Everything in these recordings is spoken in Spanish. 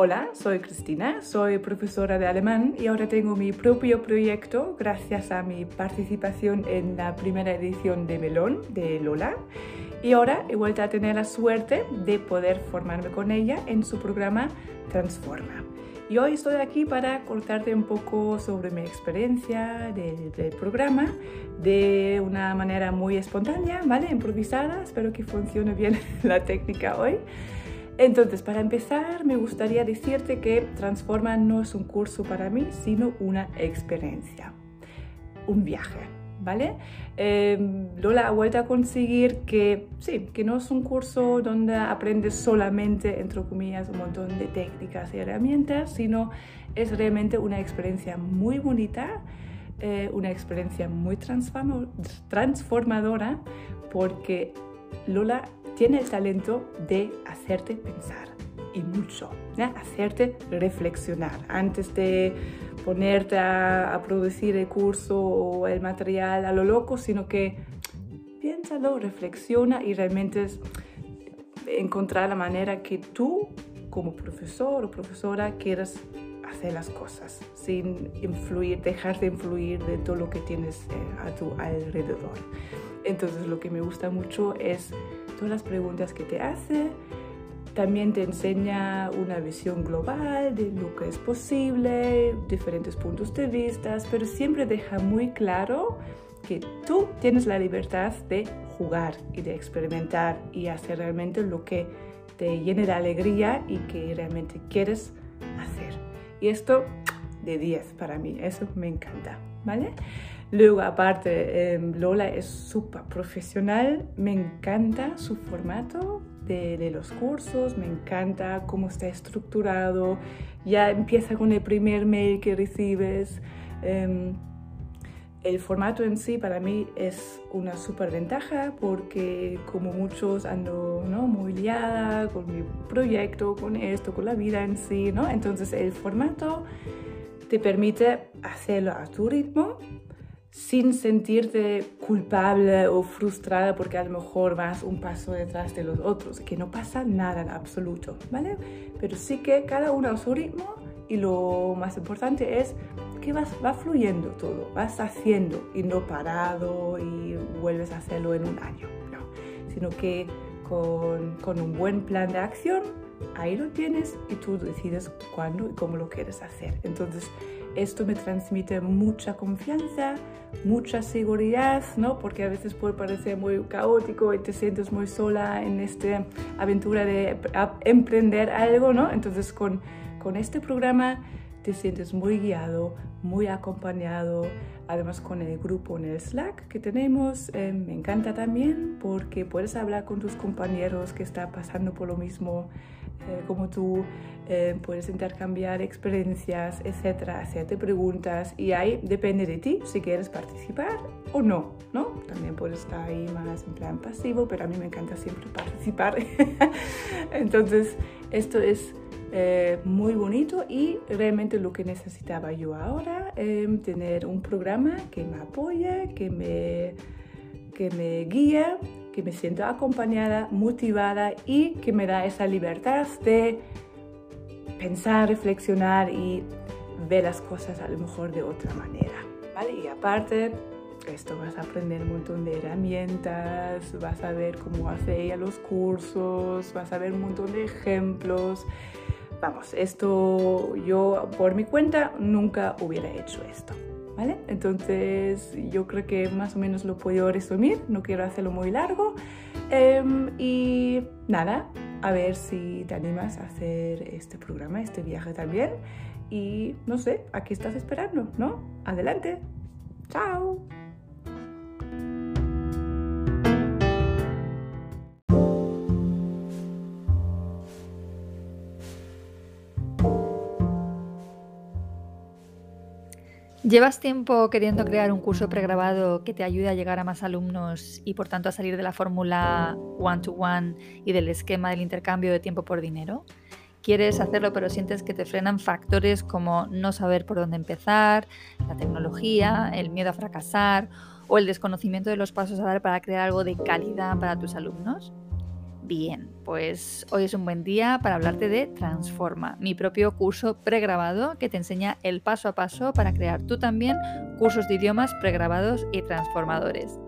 Hola, soy Cristina, soy profesora de alemán y ahora tengo mi propio proyecto gracias a mi participación en la primera edición de Melón de Lola. Y ahora he vuelto a tener la suerte de poder formarme con ella en su programa Transforma. Y hoy estoy aquí para contarte un poco sobre mi experiencia del, del, programa de una manera muy espontánea, ¿vale? Improvisada, espero que funcione bien la técnica hoy. Entonces, para empezar, me gustaría decirte que Transforma no es un curso para mí, sino una experiencia, un viaje, ¿vale? Eh, Lola ha vuelto a conseguir que, sí, que no es un curso donde aprendes solamente, entre comillas, un montón de técnicas y herramientas, sino es realmente una experiencia muy bonita, eh, una experiencia muy transformadora, porque Lola tiene el talento de hacerte pensar y mucho, hacerte reflexionar. Antes de ponerte a, producir el curso o el material a lo loco, sino que piénsalo, reflexiona y realmente es encontrar la manera que tú como profesor o profesora quieras hacer las cosas sin influir, dejar de influir de todo lo que tienes eh, a tu alrededor. Entonces lo que me gusta mucho es todas las preguntas que te hace. También te enseña una visión global de lo que es posible, diferentes puntos de vista, pero siempre deja muy claro que tú tienes la libertad de jugar y de experimentar y hacer realmente lo que te llene de alegría y que realmente quieres hacer. Y esto de 10 para mí, eso me encanta, ¿vale? Luego, aparte, em, Lola es súper profesional, me encanta su formato de, los cursos, me encanta cómo está estructurado, ya empieza con el primer mail que recibes. Em, el formato en sí para mí es una súper ventaja porque como muchos ando ¿no? muy con mi proyecto, con esto, con la vida en sí, ¿no? Entonces el formato te permite hacerlo a tu ritmo sin sentirte culpable o frustrada porque a lo mejor vas un paso detrás de los otros, que no pasa nada en absoluto, ¿vale? Pero sí que cada uno a su ritmo y lo más importante es que vas, va fluyendo todo, vas haciendo y no parado y vuelves a hacerlo en un año, no, sino que con, con un buen plan de acción, ahí lo tienes y tú decides cuándo y cómo lo quieres hacer. Entonces, esto me transmite mucha confianza, mucha seguridad, ¿no? Porque a veces puede parecer muy caótico y te sientes muy sola en esta aventura de emprender algo, ¿no? Entonces con, con este programa te sientes muy guiado, muy acompañado, además con el grupo en el Slack que tenemos, eh, me encanta también porque puedes hablar con tus compañeros que están pasando por lo mismo eh, como tú, eh, puedes intercambiar experiencias, etcétera, hacerte preguntas y ahí depende de ti si quieres participar o no, ¿no? También puedes estar ahí más en plan pasivo, pero a mí me encanta siempre participar. Entonces, esto es eh, muy bonito y realmente lo que necesitaba yo ahora, eh, tener un programa que me apoye, que me, que me guíe, que me sienta acompañada, motivada y que me da esa libertad de pensar, reflexionar y ver las cosas a lo mejor de otra manera. ¿vale? Y aparte, esto vas a aprender un montón de herramientas, vas a ver cómo hace ella los cursos, vas a ver un montón de ejemplos vamos, esto yo por mi cuenta nunca hubiera hecho esto. ¿Vale? Entonces yo creo que más o menos lo puedo resumir, no quiero hacerlo muy largo. Em, y nada, a ver si te animas a hacer este programa, este viaje también. Y no sé, aquí estás esperando, ¿no? Adelante. Chao. ¿Llevas tiempo queriendo crear un curso pregrabado que te ayude a llegar a más alumnos y por tanto a salir de la fórmula one-to-one y del esquema del intercambio de tiempo por dinero? ¿Quieres hacerlo pero sientes que te frenan factores como no saber por dónde empezar, la tecnología, el miedo a fracasar o el desconocimiento de los pasos a dar para crear algo de calidad para tus alumnos? Bien, pues hoy es un buen día para hablarte de Transforma, mi propio curso pregrabado que te enseña el paso a paso para crear tú también cursos de idiomas pregrabados y transformadores.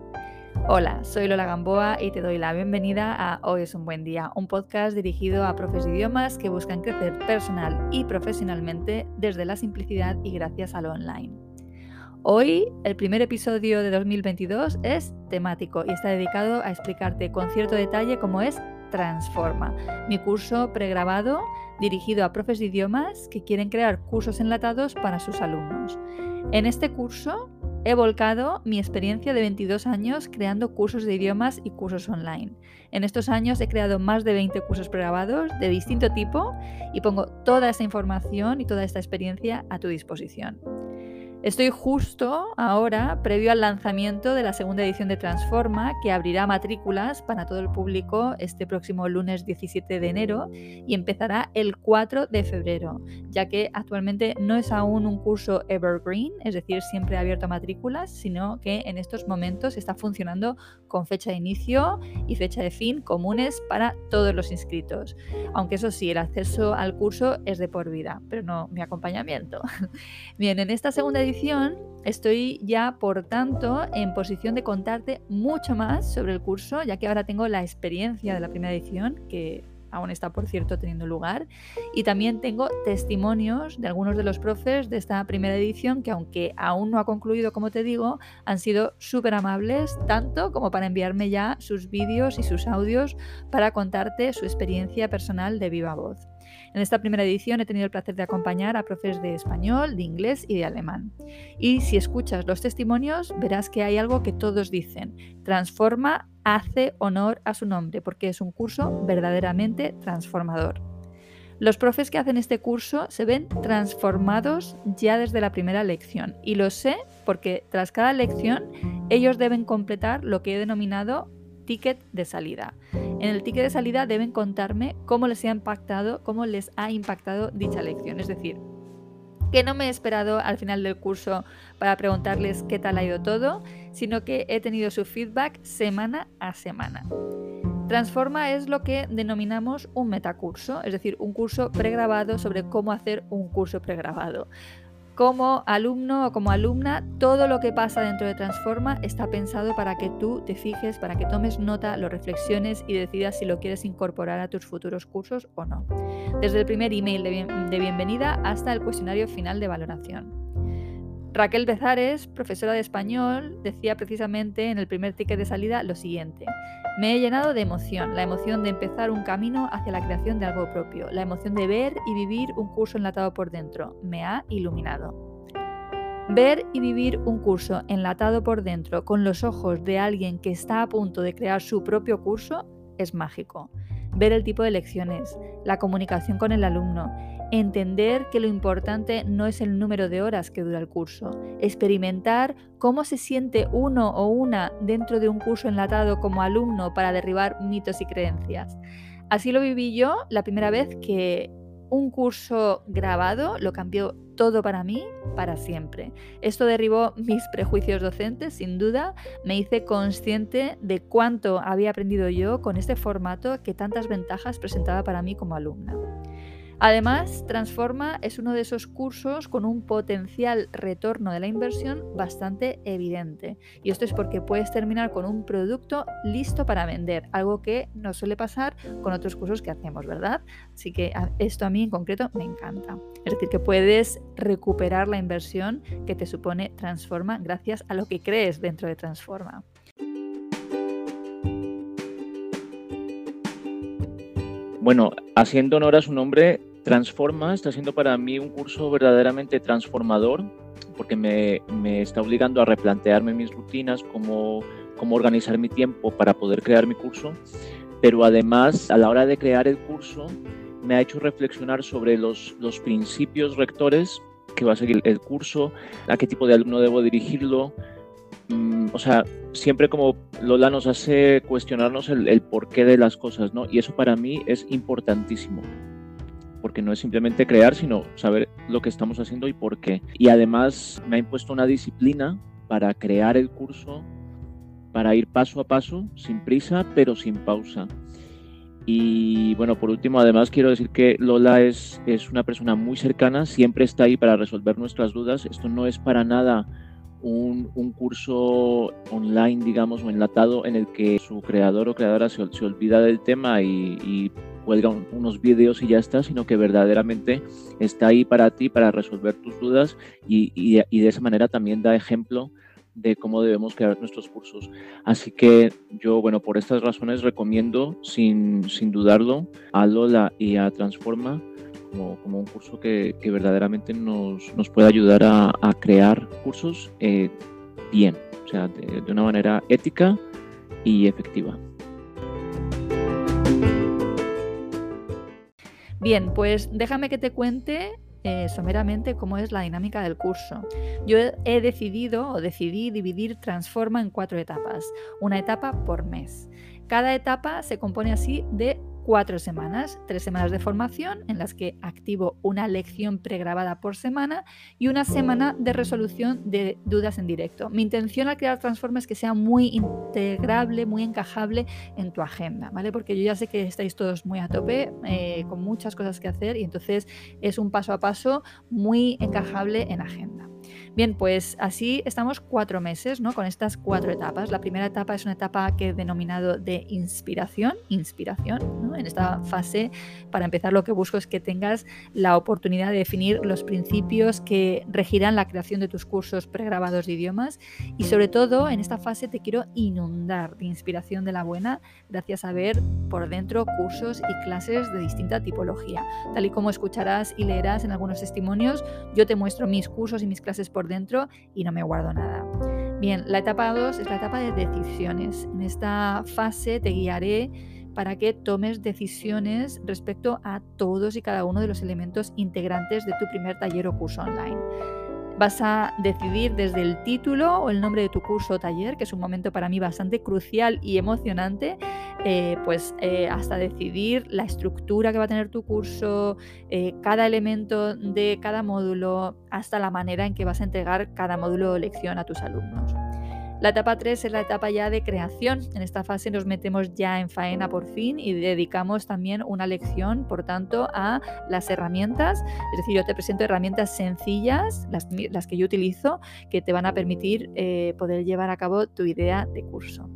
Hola, soy Lola Gamboa y te doy la bienvenida a Hoy es un buen día, un podcast dirigido a profes de idiomas que buscan crecer personal y profesionalmente desde la simplicidad y gracias a lo online. Hoy, el primer episodio de 2022 es temático y está dedicado a explicarte con cierto detalle cómo es Transforma, mi curso pregrabado dirigido a profes de idiomas que quieren crear cursos enlatados para sus alumnos. En este curso he volcado mi experiencia de 22 años creando cursos de idiomas y cursos online. En estos años he creado más de 20 cursos pregrabados de distinto tipo y pongo toda esa información y toda esta experiencia a tu disposición. Estoy justo ahora, previo al lanzamiento de la segunda edición de Transforma, que abrirá matrículas para todo el público este próximo lunes 17 de enero y empezará el 4 de febrero, ya que actualmente no es aún un curso evergreen, es decir, siempre abierto a matrículas, sino que en estos momentos está funcionando con fecha de inicio y fecha de fin comunes para todos los inscritos. Aunque eso sí, el acceso al curso es de por vida, pero no mi acompañamiento. Bien, en esta segunda edición estoy ya, por tanto, en posición de contarte mucho más sobre el curso, ya que ahora tengo la experiencia de la primera edición, que aún está, por cierto, teniendo lugar. Y también tengo testimonios de algunos de los profes de esta primera edición que, aunque aún no ha concluido, como te digo, han sido súper amables, tanto como para enviarme ya sus vídeos y sus audios para contarte su experiencia personal de viva voz. En esta primera edición he tenido el placer de acompañar a profes de español, de inglés y de alemán. Y si escuchas los testimonios, verás que hay algo que todos dicen. Transforma hace honor a su nombre porque es un curso verdaderamente transformador. Los profes que hacen este curso se ven transformados ya desde la primera lección y lo sé porque tras cada lección ellos deben completar lo que he denominado ticket de salida. En el ticket de salida deben contarme cómo les ha impactado, cómo les ha impactado dicha lección. Es decir, que no me he esperado al final del curso para preguntarles qué tal ha ido todo, sino que he tenido su feedback semana a semana. Transforma es lo que denominamos un metacurso, es decir, un curso pregrabado sobre cómo hacer un curso pregrabado como alumno o como alumna, todo lo que pasa dentro de Transforma está pensado para que tú te fijes, para que tomes nota, lo reflexiones y decidas si lo quieres incorporar a tus futuros cursos o no. Desde el primer email de, bienvenida hasta el cuestionario final de valoración. Raquel Bezares, profesora de español, decía precisamente en el primer ticket de salida lo siguiente. Me he llenado de emoción, la emoción de empezar un camino hacia la creación de algo propio, la emoción de ver y vivir un curso enlatado por dentro. Me ha iluminado. Ver y vivir un curso enlatado por dentro con los ojos de alguien que está a punto de crear su propio curso es mágico. Ver el tipo de lecciones, la comunicación con el alumno, entender que lo importante no es el número de horas que dura el curso, experimentar cómo se siente uno o una dentro de un curso enlatado como alumno para derribar mitos y creencias. Así lo viví yo la primera vez que un curso grabado lo cambió todo para mí para siempre. Esto derribó mis prejuicios docentes, sin duda, me hice consciente de cuánto había aprendido yo con este formato que tantas ventajas presentaba para mí como alumna. Además, Transforma es uno de esos cursos con un potencial retorno de la inversión bastante evidente. Y esto es porque puedes terminar con un producto listo para vender, algo que no suele pasar con otros cursos que hacemos, ¿verdad? Así que esto a mí en concreto me encanta. Es decir, que puedes recuperar la inversión que te supone Transforma gracias a lo que crees dentro de Transforma. Bueno, haciendo honor a su nombre, Transforma está siendo para mí un curso verdaderamente transformador porque me, está obligando a replantearme mis rutinas, cómo, cómo organizar mi tiempo para poder crear mi curso, pero además a la hora de crear el curso me ha hecho reflexionar sobre los, los principios rectores que va a seguir el curso, a qué tipo de alumno debo dirigirlo. Mm, o sea, siempre como Lola nos hace cuestionarnos el, el porqué de las cosas, ¿no? Y eso para mí es importantísimo porque no es simplemente crear, sino saber lo que estamos haciendo y por qué. Y además me ha impuesto una disciplina para crear el curso, para ir paso a paso, sin prisa, pero sin pausa. Y bueno, por último, además quiero decir que Lola es, es una persona muy cercana, siempre está ahí para resolver nuestras dudas. Esto no es para nada un, un, curso online, digamos, o enlatado en el que su creador o creadora se, se olvida del tema y, y cuelga unos vídeos y ya está, sino que verdaderamente está ahí para ti, para resolver tus dudas y, y, y de esa manera también da ejemplo de cómo debemos crear nuestros cursos. Así que yo, bueno, por estas razones recomiendo sin, sin dudarlo a Lola y a Transforma como, como un curso que, que, verdaderamente nos, nos puede ayudar a, crear cursos eh, bien, o sea, de, de una manera ética y efectiva. Bien, pues déjame que te cuente eh, someramente cómo es la dinámica del curso. Yo he decidido o decidí dividir Transforma en cuatro etapas, una etapa por mes. Cada etapa se compone así de cuatro semanas, tres semanas de formación en las que activo una lección pregrabada por semana y una semana de resolución de dudas en directo. Mi intención al crear Transforma es que sea muy integrable, muy encajable en tu agenda, ¿vale? Porque yo ya sé que estáis todos muy a tope, eh, con muchas cosas que hacer y entonces es un paso a paso muy encajable en agenda. Bien, pues así estamos cuatro meses ¿no? con estas cuatro etapas. La primera etapa es una etapa que he denominado de inspiración, inspiración. ¿no? En esta fase, para empezar, lo que busco es que tengas la oportunidad de definir los principios que regirán la creación de tus cursos pregrabados de idiomas y sobre todo en esta fase te quiero inundar de inspiración de la buena gracias a ver por dentro cursos y clases de distinta tipología. Tal y como escucharás y leerás en algunos testimonios, yo te muestro mis cursos y mis clases dentro y no me guardo nada. Bien, la etapa 2 es la etapa de decisiones. En esta fase te guiaré para que tomes decisiones respecto a todos y cada uno de los elementos integrantes de tu primer taller o curso online. Vas a decidir desde el título o el nombre de tu curso o taller, que es un momento para mí bastante crucial y emocionante, eh, pues eh, hasta decidir la estructura que va a tener tu curso, eh, cada elemento de cada módulo, hasta la manera en que vas a entregar cada módulo o lección a tus alumnos. La etapa 3 es la etapa ya de creación. En esta fase nos metemos ya en faena por fin y dedicamos también una lección, por tanto, a las herramientas. Es decir, yo te presento herramientas sencillas, las, que yo utilizo, que te van a permitir eh, poder llevar a cabo tu idea de curso.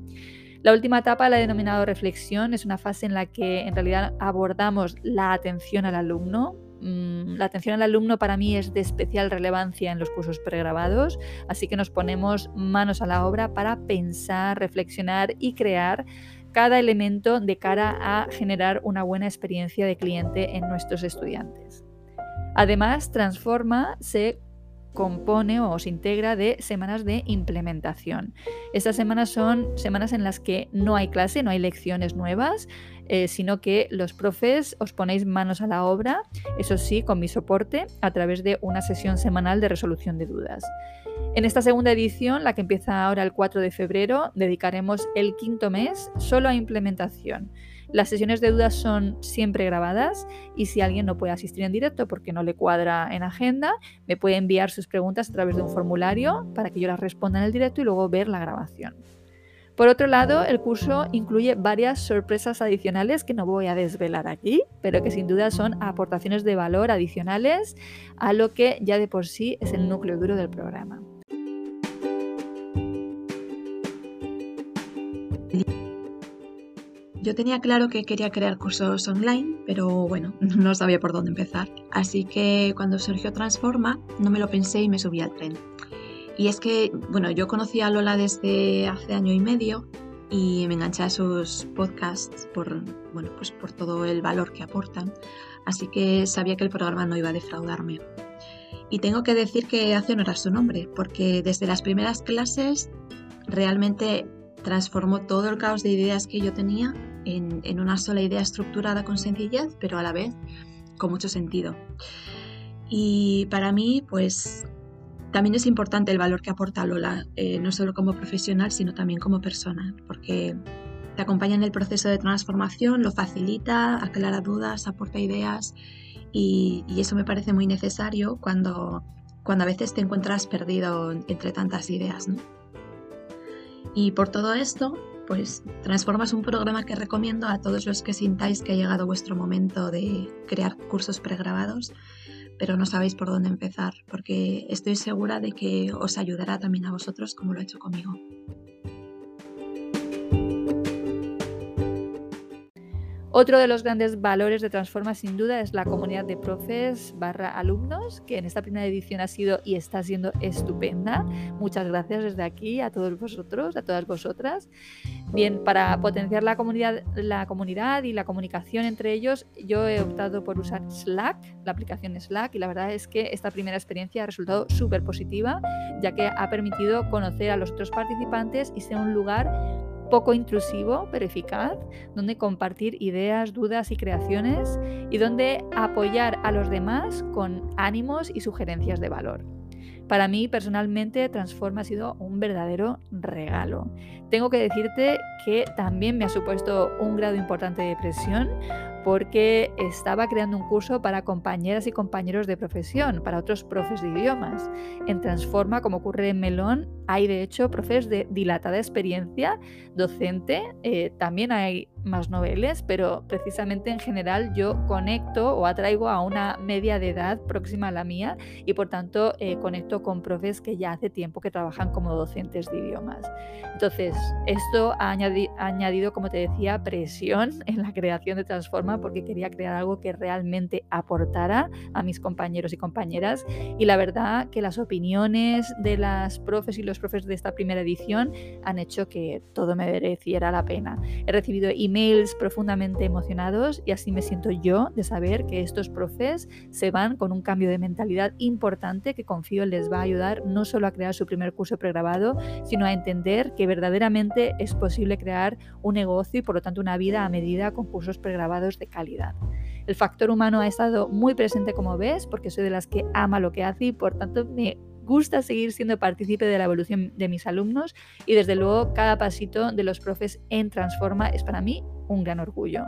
La última etapa la he denominado reflexión, es una fase en la que en realidad abordamos la atención al alumno, la atención al alumno para mí es de especial relevancia en los cursos pregrabados, así que nos ponemos manos a la obra para pensar, reflexionar y crear cada elemento de cara a generar una buena experiencia de cliente en nuestros estudiantes. Además, Transforma se compone o se integra de semanas de implementación. Estas semanas son semanas en las que no hay clase, no hay lecciones nuevas, eh, sino que los profes os ponéis manos a la obra, eso sí, con mi soporte, a través de una sesión semanal de resolución de dudas. En esta segunda edición, la que empieza ahora el 4 de febrero, dedicaremos el quinto mes solo a implementación. Las sesiones de dudas son siempre grabadas y si alguien no puede asistir en directo porque no le cuadra en agenda, me puede enviar sus preguntas a través de un formulario para que yo las responda en el directo y luego ver la grabación. Por otro lado, el curso incluye varias sorpresas adicionales que no voy a desvelar aquí, pero que sin duda son aportaciones de valor adicionales a lo que ya de por sí es el núcleo duro del programa. Yo tenía claro que quería crear cursos online, pero bueno, no sabía por dónde empezar. Así que cuando surgió Transforma, no me lo pensé y me subí al tren. Y es que, bueno, yo conocí a Lola desde hace año y medio y me enganché a sus podcasts por, bueno, pues por todo el valor que aportan, así que sabía que el programa no iba a defraudarme. Y tengo que decir que hace honor a su nombre, porque desde las primeras clases realmente transformó todo el caos de ideas que yo tenía en, en una sola idea estructurada con sencillez, pero a la vez con mucho sentido. Y para mí, pues también es importante el valor que aporta Lola, eh, no solo como profesional, sino también como persona, porque te acompaña en el proceso de transformación, lo facilita, aclara dudas, aporta ideas y, eso me parece muy necesario cuando, cuando a veces te encuentras perdido entre tantas ideas. Y por todo esto, pues Transforma es un programa que recomiendo a todos los que sintáis que ha llegado vuestro momento de crear cursos pregrabados, pero no sabéis por dónde empezar, porque estoy segura de que os ayudará también a vosotros como lo ha hecho conmigo. Otro de los grandes valores de Transforma sin duda es la comunidad de profes barra alumnos, que en esta primera edición ha sido y está siendo estupenda. Muchas gracias desde aquí a todos vosotros, a todas vosotras. Bien, para potenciar la comunidad, la comunidad y la comunicación entre ellos, yo he optado por usar Slack, la aplicación Slack, y la verdad es que esta primera experiencia ha resultado súper positiva, ya que ha permitido conocer a los otros participantes y ser un lugar poco intrusivo pero eficaz, donde compartir ideas, dudas y creaciones y donde apoyar a los demás con ánimos y sugerencias de valor. Para mí personalmente Transforma ha sido un verdadero regalo. Tengo que decirte que también me ha supuesto un grado importante de presión porque estaba creando un curso para compañeras y compañeros de profesión, para otros profes de idiomas. En Transforma, como ocurre en Melón, hay de hecho profes de dilatada experiencia docente, eh, también hay más noveles, pero precisamente en general yo conecto o atraigo a una media de edad próxima a la mía y por tanto eh, conecto con profes que ya hace tiempo que trabajan como docentes de idiomas. Entonces, esto ha, añadido, como te decía, presión en la creación de Transforma porque quería crear algo que realmente aportara a mis compañeros y compañeras y la verdad que las opiniones de las profes y los profes de esta primera edición han hecho que todo me mereciera la pena. He recibido emails profundamente emocionados y así me siento yo de saber que estos profes se van con un cambio de mentalidad importante que confío les va a ayudar no solo a crear su primer curso pregrabado, sino a entender que verdaderamente es posible crear un negocio y por lo tanto una vida a medida con cursos pregrabados de calidad. El factor humano ha estado muy presente como ves, porque soy de las que ama lo que hace y por tanto me gusta seguir siendo partícipe de la evolución de mis alumnos y desde luego cada pasito de los profes en Transforma es para mí un gran orgullo.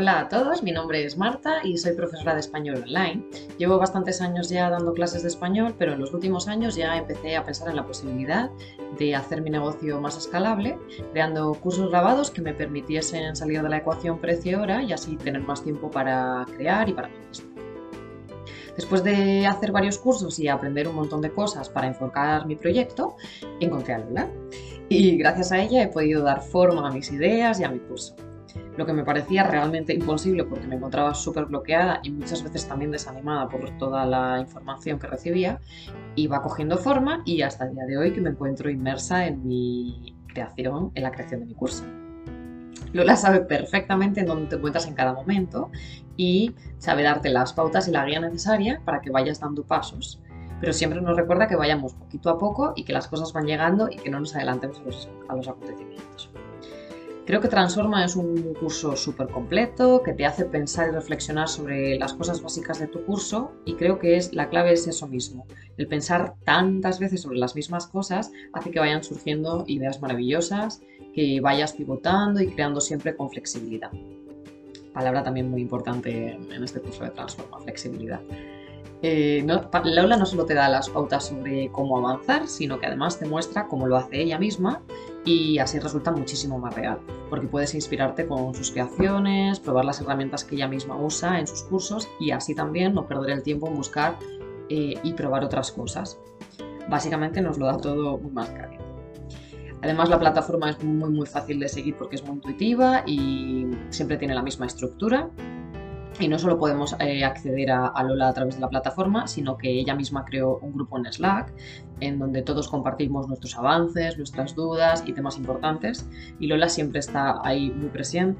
Hola a todos, mi nombre es Marta y soy profesora de español online. Llevo bastantes años ya dando clases de español, pero en los últimos años ya empecé a pensar en la posibilidad de hacer mi negocio más escalable, creando cursos grabados que me permitiesen salir de la ecuación precio-hora y así tener más tiempo para crear y para esto. Después de hacer varios cursos y aprender un montón de cosas para enfocar mi proyecto, encontré a Lola y gracias a ella he podido dar forma a mis ideas y a mi curso lo que me parecía realmente imposible porque me encontraba súper bloqueada y muchas veces también desanimada por toda la información que recibía, iba cogiendo forma y hasta el día de hoy que me encuentro inmersa en mi creación, en la creación de mi curso. Lola sabe perfectamente en dónde te encuentras en cada momento y sabe darte las pautas y la guía necesaria para que vayas dando pasos. Pero siempre nos recuerda que vayamos poquito a poco y que las cosas van llegando y que no nos adelantemos a los, a los acontecimientos. Creo que Transforma es un curso súper completo que te hace pensar y reflexionar sobre las cosas básicas de tu curso y creo que es la clave es eso mismo. El pensar tantas veces sobre las mismas cosas hace que vayan surgiendo ideas maravillosas, que vayas pivotando y creando siempre con flexibilidad. Palabra también muy importante en este curso de Transforma, flexibilidad. Eh, no, no solo te da las pautas sobre cómo avanzar, sino que además te muestra cómo lo hace ella misma y así resulta muchísimo más real, porque puedes inspirarte con sus creaciones, probar las herramientas que ella misma usa en sus cursos y así también no perder el tiempo en buscar eh, y probar otras cosas. Básicamente nos lo da todo muy más caliente. Además la plataforma es muy muy fácil de seguir porque es muy intuitiva y siempre tiene la misma estructura y no solo podemos eh, acceder a, Lola a través de la plataforma, sino que ella misma creó un grupo en Slack en donde todos compartimos nuestros avances, nuestras dudas y temas importantes. Y Lola siempre está ahí muy,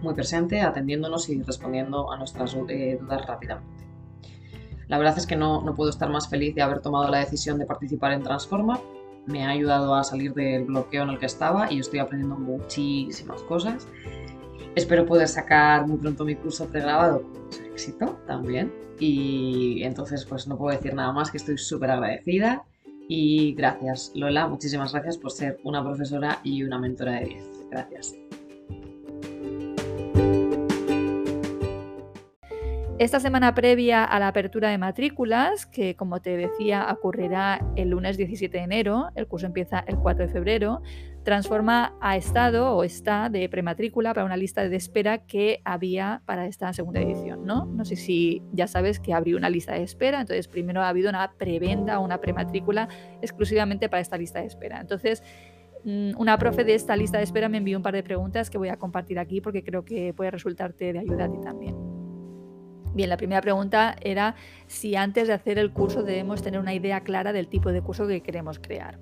muy presente, atendiéndonos y respondiendo a nuestras eh, dudas rápidamente. La verdad es que no, no puedo estar más feliz de haber tomado la decisión de participar en Transforma. Me ha ayudado a salir del bloqueo en el que estaba y estoy aprendiendo muchísimas cosas Espero poder sacar muy pronto mi curso pregrabado éxito también. Y entonces pues no puedo decir nada más que estoy súper agradecida. Y gracias, Lola, muchísimas gracias por ser una profesora y una mentora de 10. Gracias. Esta semana previa a la apertura de matrículas, que como te decía ocurrirá el lunes 17 de enero, el curso empieza el 4 de febrero, Transforma ha estado o está de prematrícula para una lista de espera que había para esta segunda edición. No, no sé si ya sabes que abrió una lista de espera, entonces primero ha habido una prebenda o una prematrícula exclusivamente para esta lista de espera. Entonces, mm, una profe de esta lista de espera me envió un par de preguntas que voy a compartir aquí porque creo que puede resultarte de ayuda a ti también. Bien, la primera pregunta era si antes de hacer el curso debemos tener una idea clara del tipo de curso que queremos crear.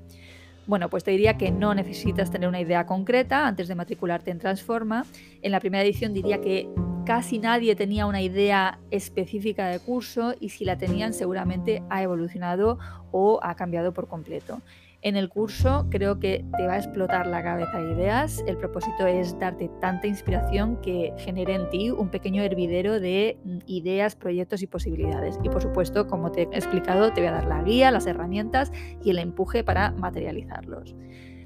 Bueno, pues te diría que no necesitas tener una idea concreta antes de matricularte en Transforma. En la primera edición diría que casi nadie tenía una idea específica de curso y si la tenían seguramente ha evolucionado o ha cambiado por completo. En el curso creo que te va a explotar la cabeza de ideas. El propósito es darte tanta inspiración que genere en ti un pequeño hervidero de mm, ideas, proyectos y posibilidades. Y por supuesto, como te he explicado, te voy a dar la guía, las herramientas y el empuje para materializarlos.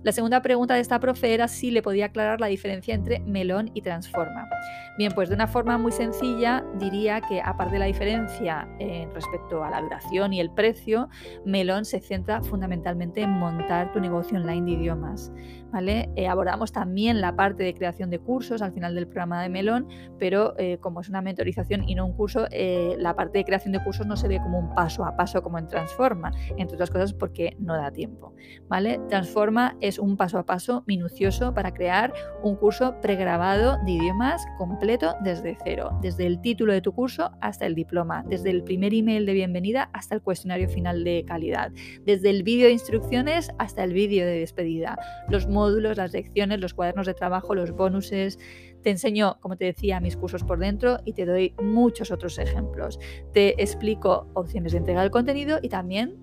La segunda pregunta de esta profe era si le podía aclarar la diferencia entre melón y transforma. Bien, pues de una forma muy sencilla diría que aparte de la diferencia en respecto a la duración y el precio, Melón se centra fundamentalmente en montar tu negocio online de idiomas. Eh, abordamos también la parte de creación de cursos al final del programa de Melón, pero eh, como es una mentorización y no un curso, eh, la parte de creación de cursos no se ve como un paso a paso como en Transforma, entre otras cosas porque no da tiempo. ¿vale? Transforma es un paso a paso minucioso para crear un curso pregrabado de idiomas completo desde cero, desde el título de tu curso hasta el diploma, desde el primer email de bienvenida hasta el cuestionario final de calidad, desde el vídeo de instrucciones hasta el vídeo de despedida, los módulos, las lecciones, los cuadernos de trabajo, los bonuses. Te enseño, como te decía, mis cursos por dentro y te doy muchos otros ejemplos. Te explico opciones de entrega del contenido y también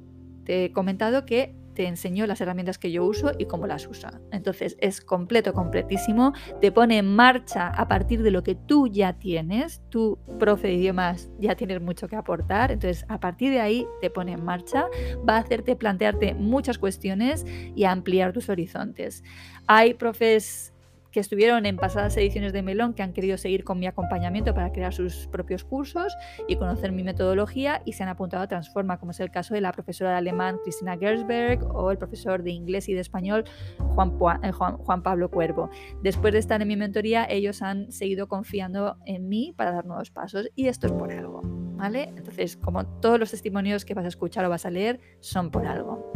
te he comentado que te enseño las herramientas que yo uso y cómo las usa. Entonces es completo, completísimo, te pone en marcha a partir de lo que tú ya tienes, tu profe de idiomas ya tienes mucho que aportar, entonces a partir de ahí te pone en marcha, va a hacerte plantearte muchas cuestiones y ampliar tus horizontes. Hay profes que estuvieron en pasadas ediciones de Melón, que han querido seguir con mi acompañamiento para crear sus propios cursos y conocer mi metodología y se han apuntado a Transforma, como es el caso de la profesora de alemán Cristina Gersberg o el profesor de inglés y de español Juan, eh, Juan, Juan Pablo Cuervo. Después de estar en mi mentoría, ellos han seguido confiando en mí para dar nuevos pasos y esto es por algo. ¿Vale? Entonces, como todos los testimonios que vas a escuchar o vas a leer son por algo.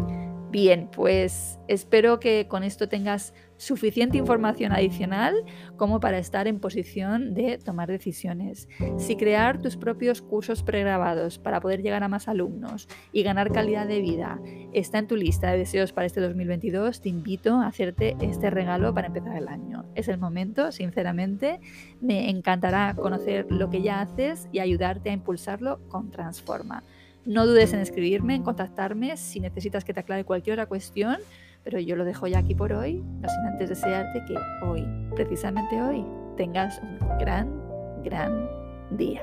Bien, pues espero que con esto tengas suficiente información adicional como para estar en posición de tomar decisiones. Si crear tus propios cursos pregrabados para poder llegar a más alumnos y ganar calidad de vida está en tu lista de deseos para este 2022, te invito a hacerte este regalo para empezar el año. Es el momento, sinceramente, me encantará conocer lo que ya haces y ayudarte a impulsarlo con Transforma. No dudes en escribirme, en contactarme si necesitas que te aclare cualquier otra cuestión, pero yo lo dejo ya aquí por hoy, no sin antes desearte que hoy, precisamente hoy, tengas un gran, gran día.